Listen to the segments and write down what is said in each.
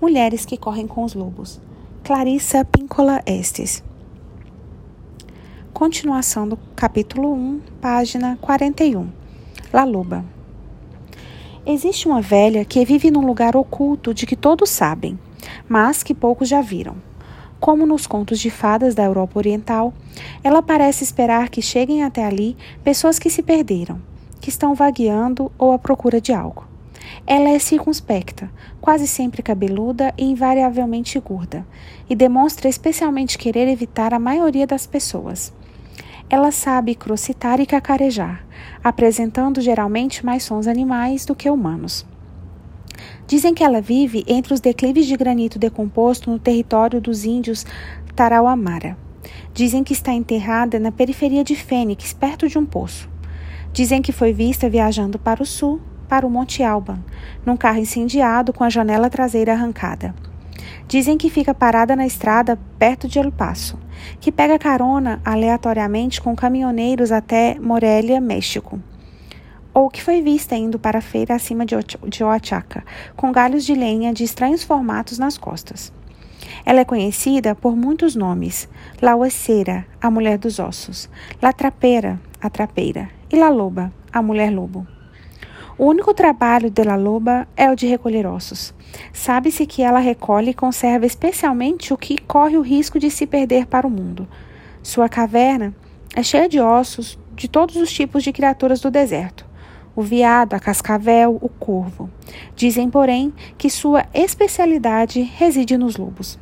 Mulheres que correm com os lobos. Clarissa Píncola Estes. Continuação do capítulo 1, página 41. La Loba. Existe uma velha que vive num lugar oculto de que todos sabem, mas que poucos já viram. Como nos contos de fadas da Europa Oriental, ela parece esperar que cheguem até ali pessoas que se perderam, que estão vagueando ou à procura de algo. Ela é circunspecta, quase sempre cabeluda e invariavelmente gorda, e demonstra especialmente querer evitar a maioria das pessoas. Ela sabe crocitar e cacarejar, apresentando geralmente mais sons animais do que humanos. Dizem que ela vive entre os declives de granito decomposto no território dos índios Tarauamara. Dizem que está enterrada na periferia de Fênix, perto de um poço. Dizem que foi vista viajando para o sul, para o Monte Alban, num carro incendiado com a janela traseira arrancada. Dizem que fica parada na estrada perto de El Paso, que pega carona aleatoriamente com caminhoneiros até Morelia, México. Ou que foi vista indo para a feira acima de Oaxaca, com galhos de lenha de estranhos formatos nas costas. Ela é conhecida por muitos nomes: La Hueseira, a mulher dos ossos, La Trapeira, a trapeira, e La Loba, a mulher lobo. O único trabalho de La Loba é o de recolher ossos. Sabe-se que ela recolhe e conserva especialmente o que corre o risco de se perder para o mundo. Sua caverna é cheia de ossos de todos os tipos de criaturas do deserto. O veado, a cascavel, o corvo. Dizem, porém, que sua especialidade reside nos lobos.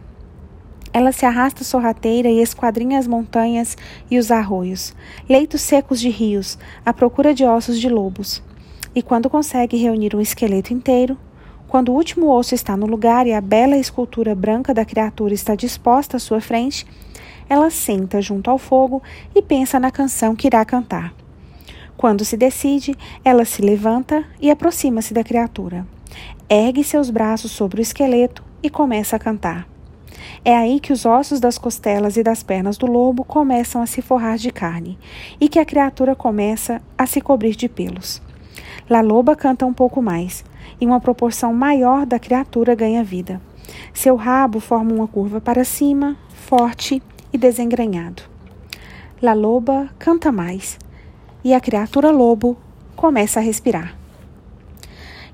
Ela se arrasta sorrateira e esquadrinha as montanhas e os arroios, leitos secos de rios, à procura de ossos de lobos. E quando consegue reunir um esqueleto inteiro, quando o último osso está no lugar e a bela escultura branca da criatura está disposta à sua frente, ela senta junto ao fogo e pensa na canção que irá cantar. Quando se decide, ela se levanta e aproxima-se da criatura. Ergue seus braços sobre o esqueleto e começa a cantar. É aí que os ossos das costelas e das pernas do lobo começam a se forrar de carne e que a criatura começa a se cobrir de pelos. La loba canta um pouco mais, e uma proporção maior da criatura ganha vida. Seu rabo forma uma curva para cima, forte e desengrenhado. La loba canta mais, e a criatura lobo começa a respirar.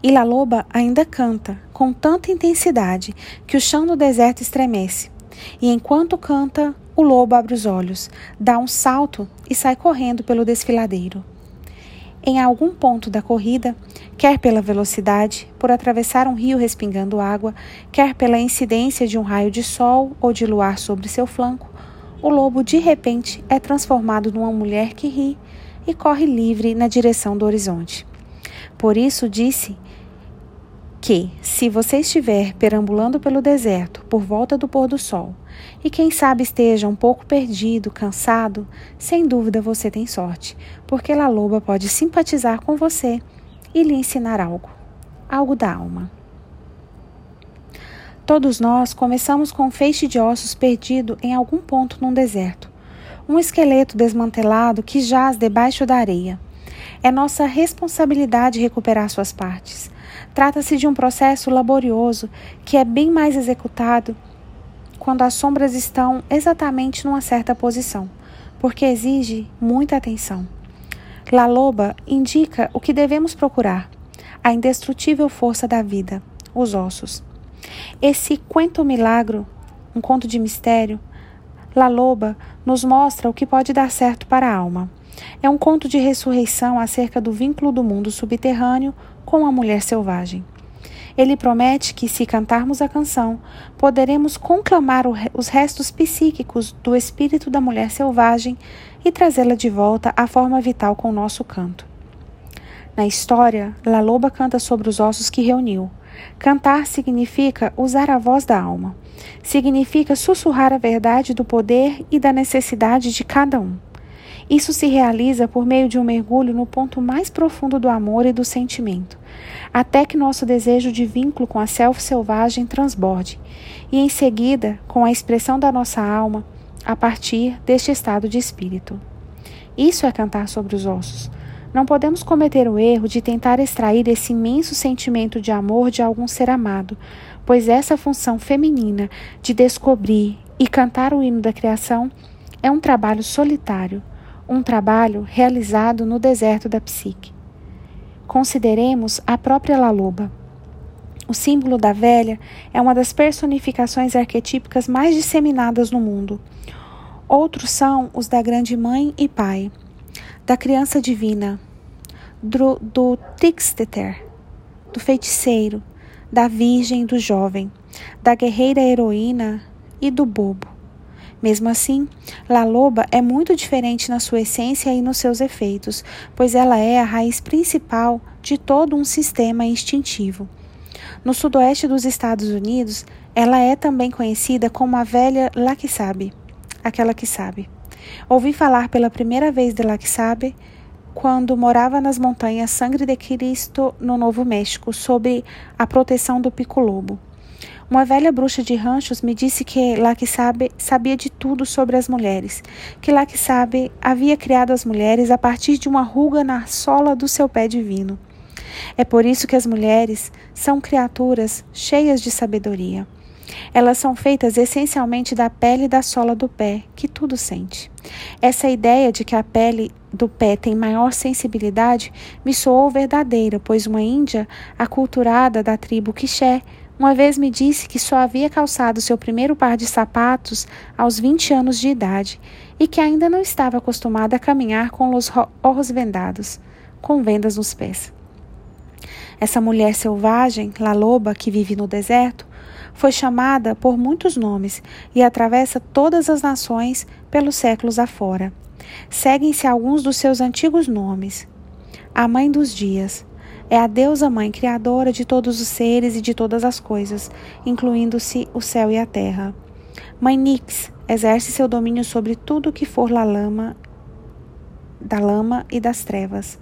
E La Loba ainda canta com tanta intensidade que o chão no deserto estremece. E enquanto canta, o lobo abre os olhos, dá um salto e sai correndo pelo desfiladeiro em algum ponto da corrida, quer pela velocidade, por atravessar um rio respingando água, quer pela incidência de um raio de sol ou de luar sobre seu flanco, o lobo de repente é transformado numa mulher que ri e corre livre na direção do horizonte. Por isso disse que, se você estiver perambulando pelo deserto por volta do pôr do sol, e quem sabe esteja um pouco perdido, cansado, sem dúvida você tem sorte, porque La Loba pode simpatizar com você e lhe ensinar algo, algo da alma. Todos nós começamos com um feixe de ossos perdido em algum ponto num deserto, um esqueleto desmantelado que jaz debaixo da areia. É nossa responsabilidade recuperar suas partes. Trata-se de um processo laborioso que é bem mais executado quando as sombras estão exatamente numa certa posição, porque exige muita atenção. La Loba indica o que devemos procurar: a indestrutível força da vida, os ossos. Esse quento milagro, um conto de mistério, La Loba nos mostra o que pode dar certo para a alma. É um conto de ressurreição acerca do vínculo do mundo subterrâneo com a mulher selvagem. Ele promete que, se cantarmos a canção, poderemos conclamar os restos psíquicos do espírito da mulher selvagem e trazê-la de volta à forma vital com o nosso canto. Na história, La Loba canta sobre os ossos que reuniu. Cantar significa usar a voz da alma. Significa sussurrar a verdade do poder e da necessidade de cada um. Isso se realiza por meio de um mergulho no ponto mais profundo do amor e do sentimento, até que nosso desejo de vínculo com a self selvagem transborde, e em seguida com a expressão da nossa alma a partir deste estado de espírito. Isso é cantar sobre os ossos. Não podemos cometer o erro de tentar extrair esse imenso sentimento de amor de algum ser amado, pois essa função feminina de descobrir e cantar o hino da criação é um trabalho solitário, um trabalho realizado no deserto da psique. Consideremos a própria Laluba. O símbolo da velha é uma das personificações arquetípicas mais disseminadas no mundo. Outros são os da grande mãe e pai, da criança divina, do, do trickster, do feiticeiro, da virgem do jovem, da guerreira heroína e do bobo. Mesmo assim, La Loba é muito diferente na sua essência e nos seus efeitos, pois ela é a raiz principal de todo um sistema instintivo. No sudoeste dos Estados Unidos, ela é também conhecida como a velha La que sabe, aquela que sabe. Ouvi falar pela primeira vez de La que sabe quando morava nas montanhas Sangre de Cristo, no Novo México, sob a proteção do pico-lobo. Uma velha bruxa de ranchos me disse que La que sabe sabia de tudo sobre as mulheres, que La que sabe havia criado as mulheres a partir de uma ruga na sola do seu pé divino. É por isso que as mulheres são criaturas cheias de sabedoria. Elas são feitas essencialmente da pele da sola do pé, que tudo sente. Essa ideia de que a pele do pé tem maior sensibilidade me soou verdadeira, pois uma índia aculturada da tribo Quixé uma vez me disse que só havia calçado seu primeiro par de sapatos aos 20 anos de idade e que ainda não estava acostumada a caminhar com os olhos vendados, com vendas nos pés. Essa mulher selvagem, La Loba, que vive no deserto, foi chamada por muitos nomes e atravessa todas as nações pelos séculos afora. Seguem-se alguns dos seus antigos nomes. A Mãe dos Dias é a deusa mãe criadora de todos os seres e de todas as coisas, incluindo-se o céu e a terra. Mãe Nix exerce seu domínio sobre tudo que for la lama, da lama e das trevas.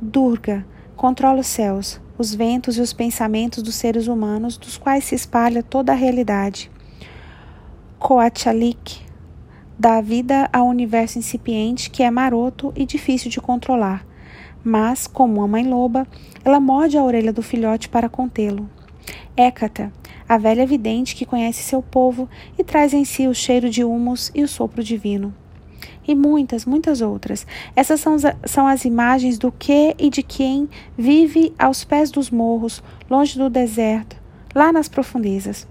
Durga controla os céus, os ventos e os pensamentos dos seres humanos, dos quais se espalha toda a realidade. Coachalik dá vida ao universo incipiente que é maroto e difícil de controlar. Mas, como uma mãe loba, ela morde a orelha do filhote para contê-lo. Hécata, a velha vidente que conhece seu povo e traz em si o cheiro de humus e o sopro divino e muitas, muitas outras. Essas são, são as imagens do que e de quem vive aos pés dos morros, longe do deserto, lá nas profundezas.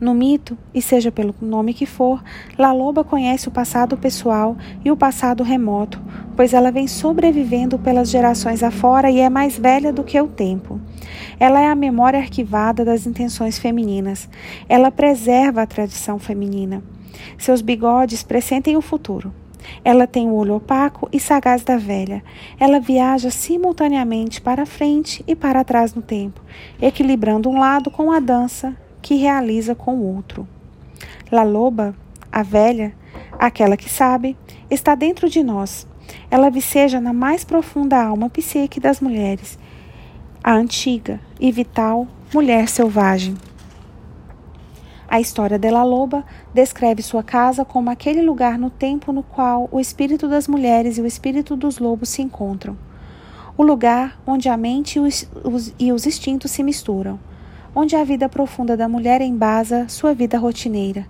No mito, e seja pelo nome que for, La Loba conhece o passado pessoal e o passado remoto, pois ela vem sobrevivendo pelas gerações afora e é mais velha do que o tempo. Ela é a memória arquivada das intenções femininas. Ela preserva a tradição feminina. Seus bigodes pressentem o futuro. Ela tem o olho opaco e sagaz da velha. Ela viaja simultaneamente para frente e para trás no tempo, equilibrando um lado com a dança que realiza com o outro. La Loba, a velha, aquela que sabe, está dentro de nós. Ela viceja na mais profunda alma psíquica das mulheres, a antiga e vital mulher selvagem. A história de La Loba descreve sua casa como aquele lugar no tempo no qual o espírito das mulheres e o espírito dos lobos se encontram. O lugar onde a mente e os, os, e os instintos se misturam, onde a vida profunda da mulher embasa sua vida rotineira.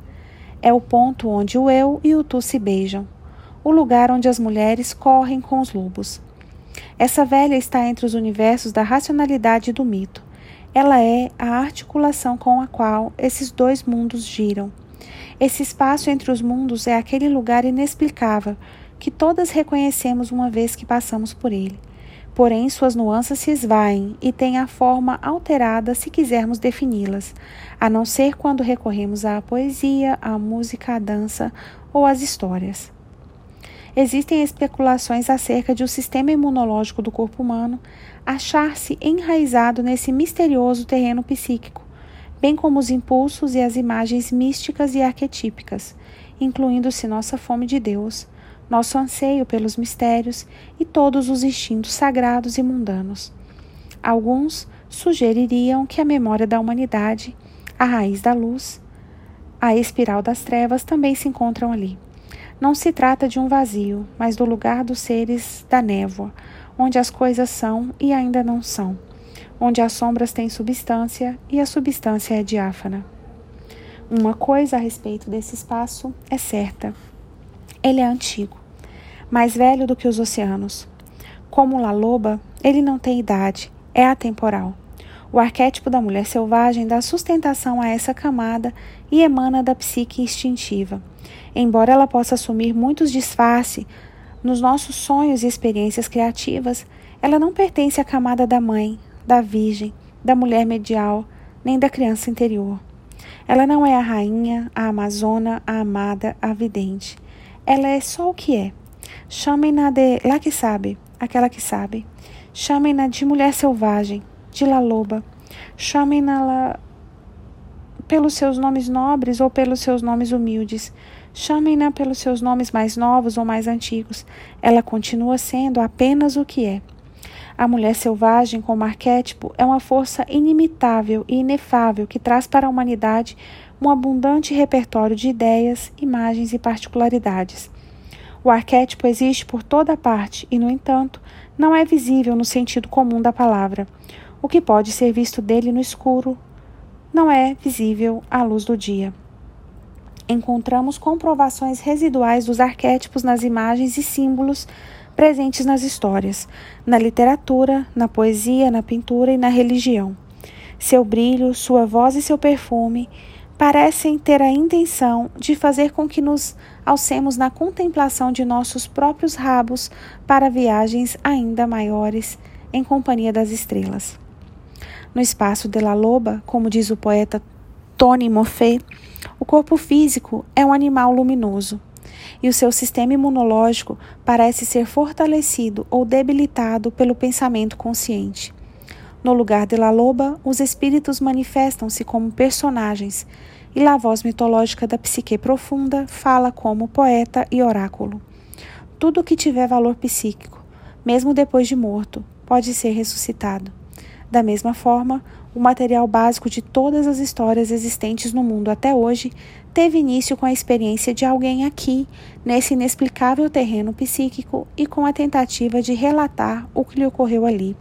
É o ponto onde o eu e o tu se beijam, o lugar onde as mulheres correm com os lobos. Essa velha está entre os universos da racionalidade e do mito ela é a articulação com a qual esses dois mundos giram. Esse espaço entre os mundos é aquele lugar inexplicável que todas reconhecemos uma vez que passamos por ele. Porém, suas nuances se esvaem e têm a forma alterada se quisermos defini-las, a não ser quando recorremos à poesia, à música, à dança ou às histórias. Existem especulações acerca de o sistema imunológico do corpo humano achar-se enraizado nesse misterioso terreno psíquico, bem como os impulsos e as imagens místicas e arquetípicas, incluindo-se nossa fome de Deus, nosso anseio pelos mistérios e todos os instintos sagrados e mundanos. Alguns sugeririam que a memória da humanidade, a raiz da luz, a espiral das trevas também se encontram ali. Não se trata de um vazio, mas do lugar dos seres da névoa, onde as coisas são e ainda não são, onde as sombras têm substância e a substância é diáfana. Uma coisa a respeito desse espaço é certa: ele é antigo, mais velho do que os oceanos. Como La Loba, ele não tem idade, é atemporal. O arquétipo da mulher selvagem dá sustentação a essa camada e emana da psique instintiva. Embora ela possa assumir muitos disfarces nos nossos sonhos e experiências criativas, ela não pertence à camada da mãe, da virgem, da mulher medial, nem da criança interior. Ela não é a rainha, a amazona, a amada, a vidente. Ela é só o que é. Chamem-na de lá que sabe, aquela que sabe. Chamem-na de mulher selvagem, de La Loba. Chamem-na pelos seus nomes nobres ou pelos seus nomes humildes. Chamem-na pelos seus nomes mais novos ou mais antigos. Ela continua sendo apenas o que é. A mulher selvagem, como arquétipo, é uma força inimitável e inefável que traz para a humanidade um abundante repertório de ideias, imagens e particularidades. O arquétipo existe por toda parte e, no entanto, não é visível no sentido comum da palavra. O que pode ser visto dele no escuro não é visível à luz do dia. Encontramos comprovações residuais dos arquétipos nas imagens e símbolos presentes nas histórias, na literatura, na poesia, na pintura e na religião. Seu brilho, sua voz e seu perfume parecem ter a intenção de fazer com que nos alcemos na contemplação de nossos próprios rabos para viagens ainda maiores em companhia das estrelas. No espaço de la loba, como diz o poeta Tony Moffat, o corpo físico é um animal luminoso e o seu sistema imunológico parece ser fortalecido ou debilitado pelo pensamento consciente. No lugar de La Loba, os espíritos manifestam-se como personagens, e a voz mitológica da psique profunda fala como poeta e oráculo. Tudo que tiver valor psíquico, mesmo depois de morto, pode ser ressuscitado. Da mesma forma, o material básico de todas as histórias existentes no mundo até hoje teve início com a experiência de alguém aqui, nesse inexplicável terreno psíquico, e com a tentativa de relatar o que lhe ocorreu ali.